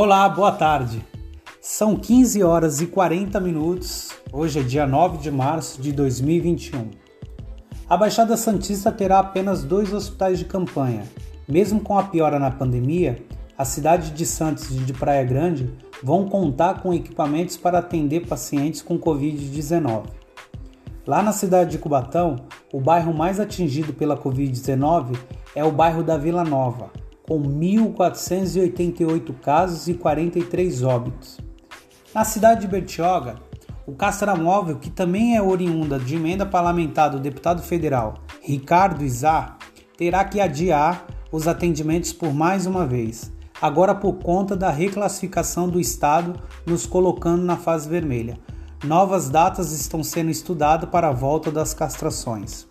Olá, boa tarde. São 15 horas e 40 minutos. Hoje é dia 9 de março de 2021. A Baixada Santista terá apenas dois hospitais de campanha. Mesmo com a piora na pandemia, a cidade de Santos e de Praia Grande vão contar com equipamentos para atender pacientes com Covid-19. Lá na cidade de Cubatão, o bairro mais atingido pela Covid-19 é o bairro da Vila Nova, com 1.488 casos e 43 óbitos. Na cidade de Bertioga, o Castramóvel, que também é oriunda de emenda parlamentar do deputado federal Ricardo Izar, terá que adiar os atendimentos por mais uma vez, agora por conta da reclassificação do estado, nos colocando na fase vermelha. Novas datas estão sendo estudadas para a volta das castrações.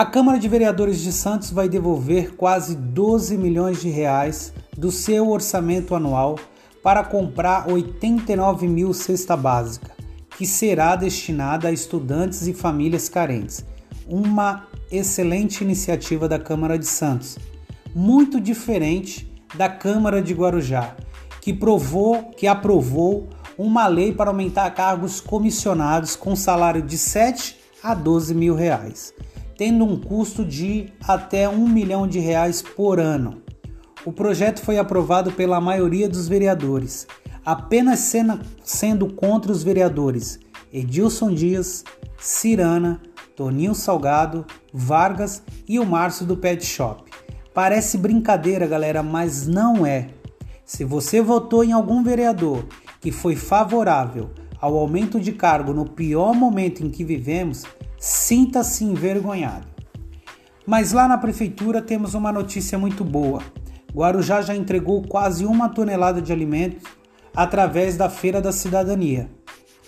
A Câmara de Vereadores de Santos vai devolver quase 12 milhões de reais do seu orçamento anual para comprar 89 mil cesta básica, que será destinada a estudantes e famílias carentes. Uma excelente iniciativa da Câmara de Santos, muito diferente da Câmara de Guarujá, que provou, que aprovou uma lei para aumentar cargos comissionados com salário de 7 a 12 mil reais, tendo um custo de até 1 milhão de reais por ano. O projeto foi aprovado pela maioria dos vereadores, apenas sendo contra os vereadores Edilson Dias, Cirana, Toninho Salgado, Vargas e o Márcio do Pet Shop. Parece brincadeira, galera, mas não é. Se você votou em algum vereador que foi favorável ao aumento de cargo no pior momento em que vivemos, sinta-se envergonhado. Mas lá na prefeitura temos uma notícia muito boa. Guarujá já entregou quase uma tonelada de alimentos através da Feira da Cidadania.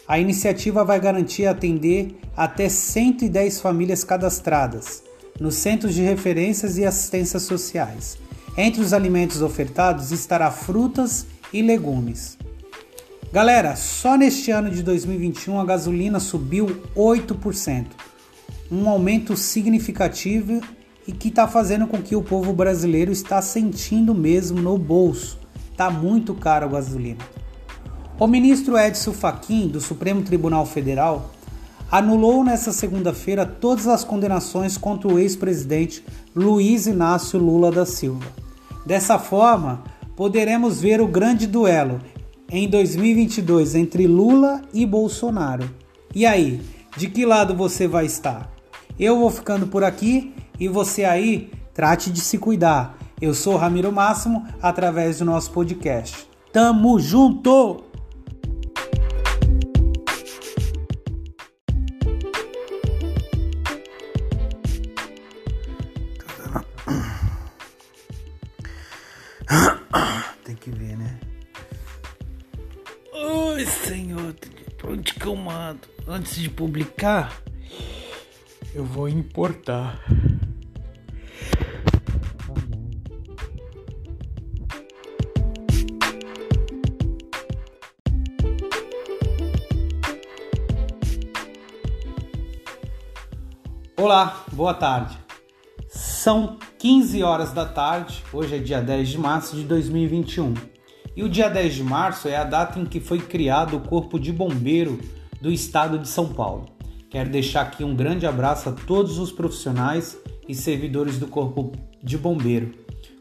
A iniciativa vai garantir atender até 110 famílias cadastradas nos centros de referências e assistências sociais. Entre os alimentos ofertados estará frutas e legumes. Galera, só neste ano de 2021 a gasolina subiu 8%, um aumento significativo e que está fazendo com que o povo brasileiro está sentindo mesmo no bolso. Tá muito caro a gasolina. O ministro Edson Fachin do Supremo Tribunal Federal anulou nesta segunda-feira todas as condenações contra o ex-presidente Luiz Inácio Lula da Silva. Dessa forma, poderemos ver o grande duelo em 2022 entre Lula e Bolsonaro. E aí, de que lado você vai estar? Eu vou ficando por aqui e você aí, trate de se cuidar. Eu sou Ramiro Máximo através do nosso podcast. Tamo junto! Senhor, onde que eu mando? Antes de publicar, eu vou importar. Olá, boa tarde. São 15 horas da tarde, hoje é dia 10 de março de 2021. E o dia 10 de março é a data em que foi criado o Corpo de Bombeiro do Estado de São Paulo. Quero deixar aqui um grande abraço a todos os profissionais e servidores do Corpo de Bombeiro.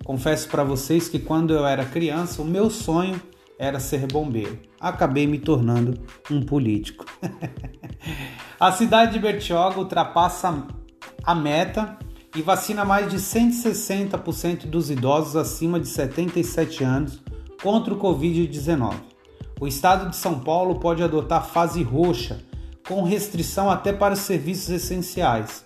Confesso para vocês que quando eu era criança, o meu sonho era ser bombeiro. Acabei me tornando um político. a cidade de Bertioga ultrapassa a meta e vacina mais de 160% dos idosos acima de 77 anos contra o Covid-19. O estado de São Paulo pode adotar fase roxa com restrição até para os serviços essenciais.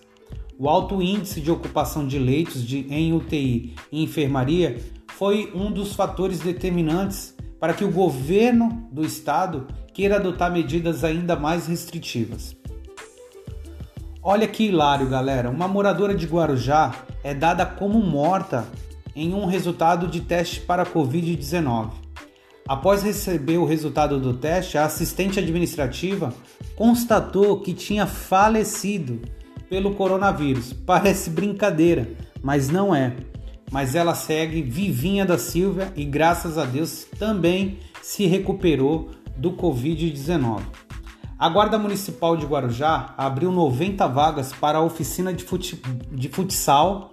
O alto índice de ocupação de leitos de, em UTI e enfermaria foi um dos fatores determinantes para que o governo do estado queira adotar medidas ainda mais restritivas. Olha que hilário, galera. Uma moradora de Guarujá é dada como morta em um resultado de teste para Covid-19. Após receber o resultado do teste, a assistente administrativa constatou que tinha falecido pelo coronavírus. Parece brincadeira, mas não é. mas ela segue vivinha da Silva e graças a Deus também se recuperou do Covid-19. A Guarda Municipal de Guarujá abriu 90 vagas para a oficina de, fut de futsal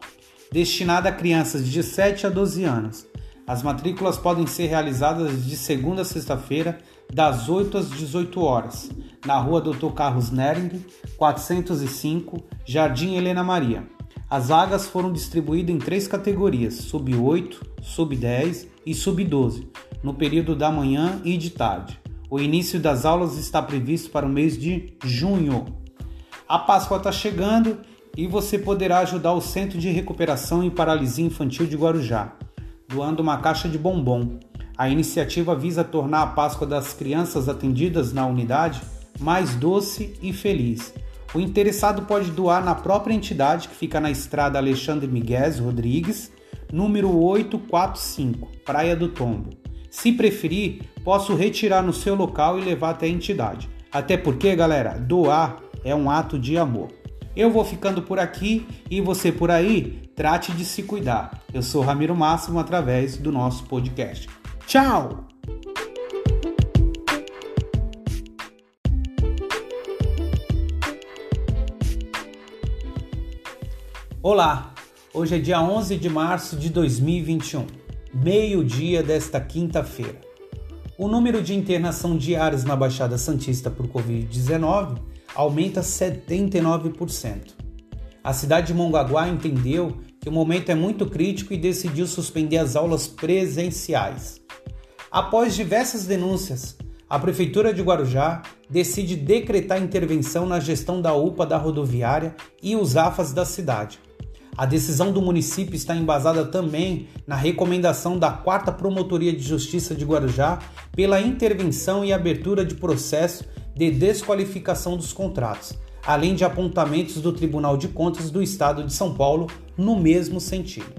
destinada a crianças de 7 a 12 anos. As matrículas podem ser realizadas de segunda a sexta-feira, das 8 às 18 horas, na rua Dr. Carlos Nering, 405, Jardim Helena Maria. As vagas foram distribuídas em três categorias: sub-8, sub-10 e sub-12, no período da manhã e de tarde. O início das aulas está previsto para o mês de junho. A Páscoa está chegando e você poderá ajudar o Centro de Recuperação e Paralisia Infantil de Guarujá, doando uma caixa de bombom. A iniciativa visa tornar a Páscoa das crianças atendidas na unidade mais doce e feliz. O interessado pode doar na própria entidade que fica na estrada Alexandre Miguel Rodrigues, número 845, Praia do Tombo. Se preferir, posso retirar no seu local e levar até a entidade. Até porque, galera, doar é um ato de amor. Eu vou ficando por aqui e você por aí, trate de se cuidar. Eu sou Ramiro Máximo através do nosso podcast. Tchau! Olá, hoje é dia 11 de março de 2021, meio-dia desta quinta-feira. O número de internação diárias na Baixada Santista por Covid-19 aumenta 79%. A cidade de Mongaguá entendeu que o momento é muito crítico e decidiu suspender as aulas presenciais. Após diversas denúncias, a Prefeitura de Guarujá decide decretar intervenção na gestão da UPA da rodoviária e os AFAS da cidade. A decisão do município está embasada também na recomendação da 4 Promotoria de Justiça de Guarujá pela intervenção e abertura de processo de desqualificação dos contratos, além de apontamentos do Tribunal de Contas do Estado de São Paulo no mesmo sentido.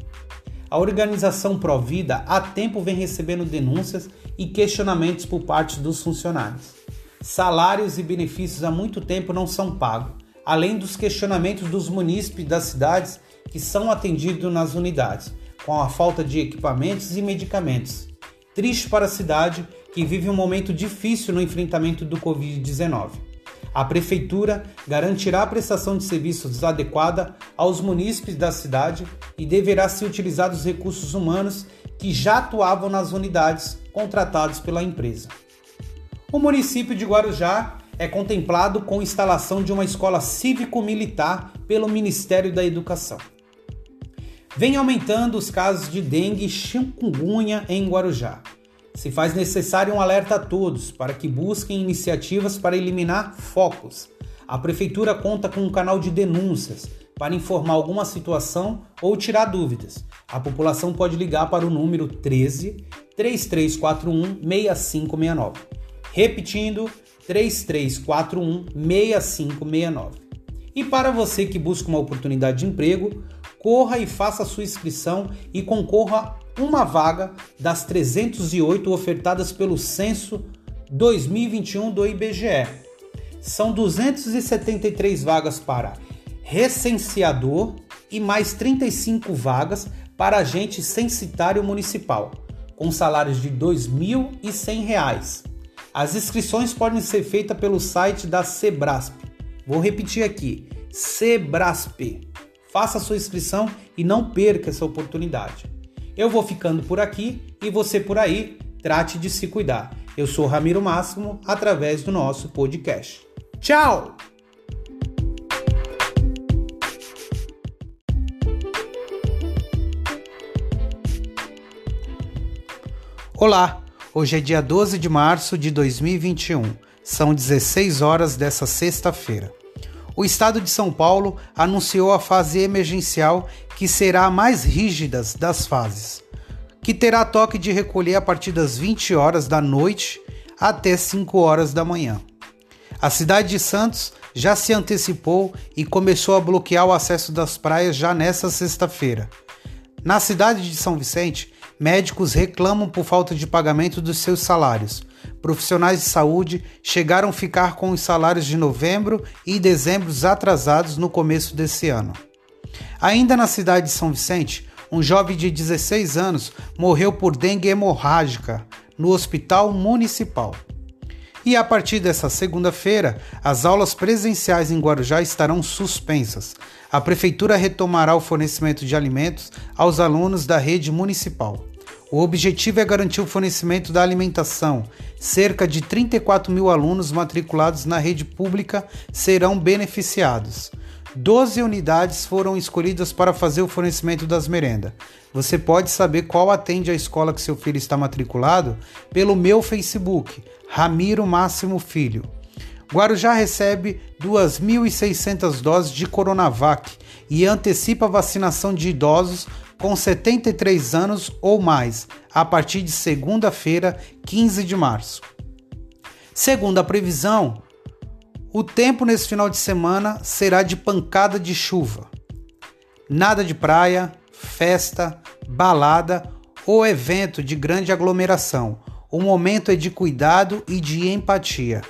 A organização Provida há tempo vem recebendo denúncias e questionamentos por parte dos funcionários. Salários e benefícios há muito tempo não são pagos, além dos questionamentos dos munícipes das cidades que são atendidos nas unidades, com a falta de equipamentos e medicamentos. Triste para a cidade que vive um momento difícil no enfrentamento do Covid-19. A Prefeitura garantirá a prestação de serviços adequada aos munícipes da cidade e deverá se utilizar dos recursos humanos que já atuavam nas unidades contratados pela empresa. O município de Guarujá é contemplado com instalação de uma escola cívico-militar pelo Ministério da Educação. Vem aumentando os casos de dengue e chikungunya em Guarujá se faz necessário um alerta a todos para que busquem iniciativas para eliminar focos. A Prefeitura conta com um canal de denúncias para informar alguma situação ou tirar dúvidas. A população pode ligar para o número 13 3341 6569. Repetindo, 3341 6569. E para você que busca uma oportunidade de emprego, corra e faça sua inscrição e concorra uma vaga das 308 ofertadas pelo censo 2021 do IBGE. São 273 vagas para recenseador e mais 35 vagas para agente censitário municipal, com salários de R$ 2.100. As inscrições podem ser feitas pelo site da Sebrasp. Vou repetir aqui: Sebrasp. Faça sua inscrição e não perca essa oportunidade. Eu vou ficando por aqui e você por aí, trate de se cuidar. Eu sou Ramiro Máximo através do nosso podcast. Tchau! Olá, hoje é dia 12 de março de 2021. São 16 horas dessa sexta-feira o Estado de São Paulo anunciou a fase emergencial, que será a mais rígida das fases, que terá toque de recolher a partir das 20 horas da noite até 5 horas da manhã. A cidade de Santos já se antecipou e começou a bloquear o acesso das praias já nesta sexta-feira. Na cidade de São Vicente, médicos reclamam por falta de pagamento dos seus salários profissionais de saúde chegaram a ficar com os salários de novembro e dezembro atrasados no começo desse ano. Ainda na cidade de São Vicente, um jovem de 16 anos morreu por dengue hemorrágica no Hospital Municipal. E a partir dessa segunda-feira, as aulas presenciais em Guarujá estarão suspensas. A prefeitura retomará o fornecimento de alimentos aos alunos da rede municipal. O objetivo é garantir o fornecimento da alimentação. Cerca de 34 mil alunos matriculados na rede pública serão beneficiados. 12 unidades foram escolhidas para fazer o fornecimento das merendas. Você pode saber qual atende a escola que seu filho está matriculado pelo meu Facebook, Ramiro Máximo Filho. Guarujá recebe 2.600 doses de Coronavac e antecipa a vacinação de idosos com 73 anos ou mais a partir de segunda-feira, 15 de março. Segundo a previsão, o tempo nesse final de semana será de pancada de chuva. Nada de praia, festa, balada ou evento de grande aglomeração. O momento é de cuidado e de empatia.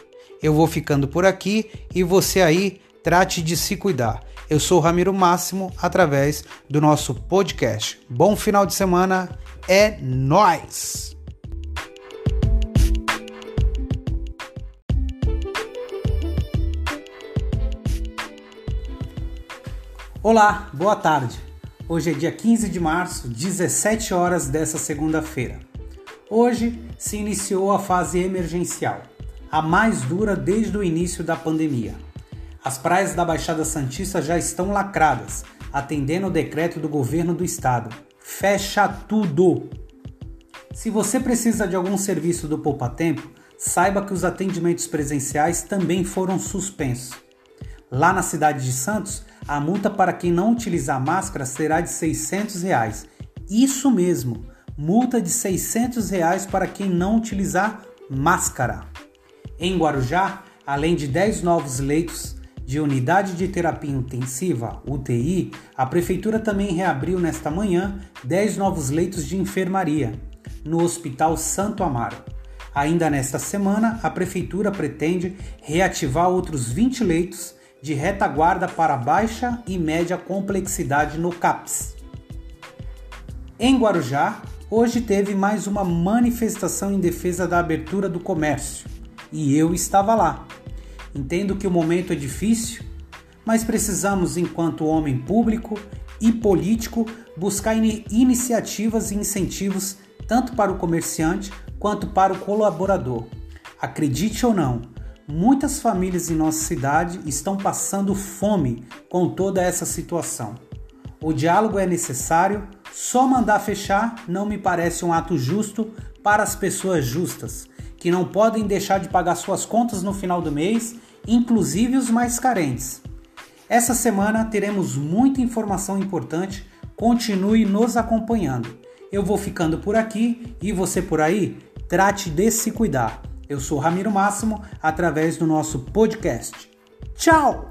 Eu vou ficando por aqui e você aí trate de se cuidar. Eu sou Ramiro Máximo através do nosso podcast. Bom final de semana, é nós. Olá, boa tarde. Hoje é dia 15 de março, 17 horas dessa segunda-feira. Hoje se iniciou a fase emergencial, a mais dura desde o início da pandemia. As praias da Baixada Santista já estão lacradas, atendendo o decreto do governo do estado. Fecha tudo! Se você precisa de algum serviço do Poupa Tempo, saiba que os atendimentos presenciais também foram suspensos. Lá na cidade de Santos, a multa para quem não utilizar máscara será de 600 reais. Isso mesmo, multa de 600 reais para quem não utilizar máscara. Em Guarujá, além de 10 novos leitos de unidade de terapia intensiva, UTI, a prefeitura também reabriu nesta manhã 10 novos leitos de enfermaria no Hospital Santo Amaro. Ainda nesta semana, a prefeitura pretende reativar outros 20 leitos de retaguarda para baixa e média complexidade no CAPS. Em Guarujá, hoje teve mais uma manifestação em defesa da abertura do comércio e eu estava lá. Entendo que o momento é difícil, mas precisamos, enquanto homem público e político, buscar in iniciativas e incentivos tanto para o comerciante quanto para o colaborador. Acredite ou não, Muitas famílias em nossa cidade estão passando fome com toda essa situação. O diálogo é necessário, só mandar fechar não me parece um ato justo para as pessoas justas, que não podem deixar de pagar suas contas no final do mês, inclusive os mais carentes. Essa semana teremos muita informação importante, continue nos acompanhando. Eu vou ficando por aqui e você por aí, trate de se cuidar. Eu sou Ramiro Máximo através do nosso podcast. Tchau!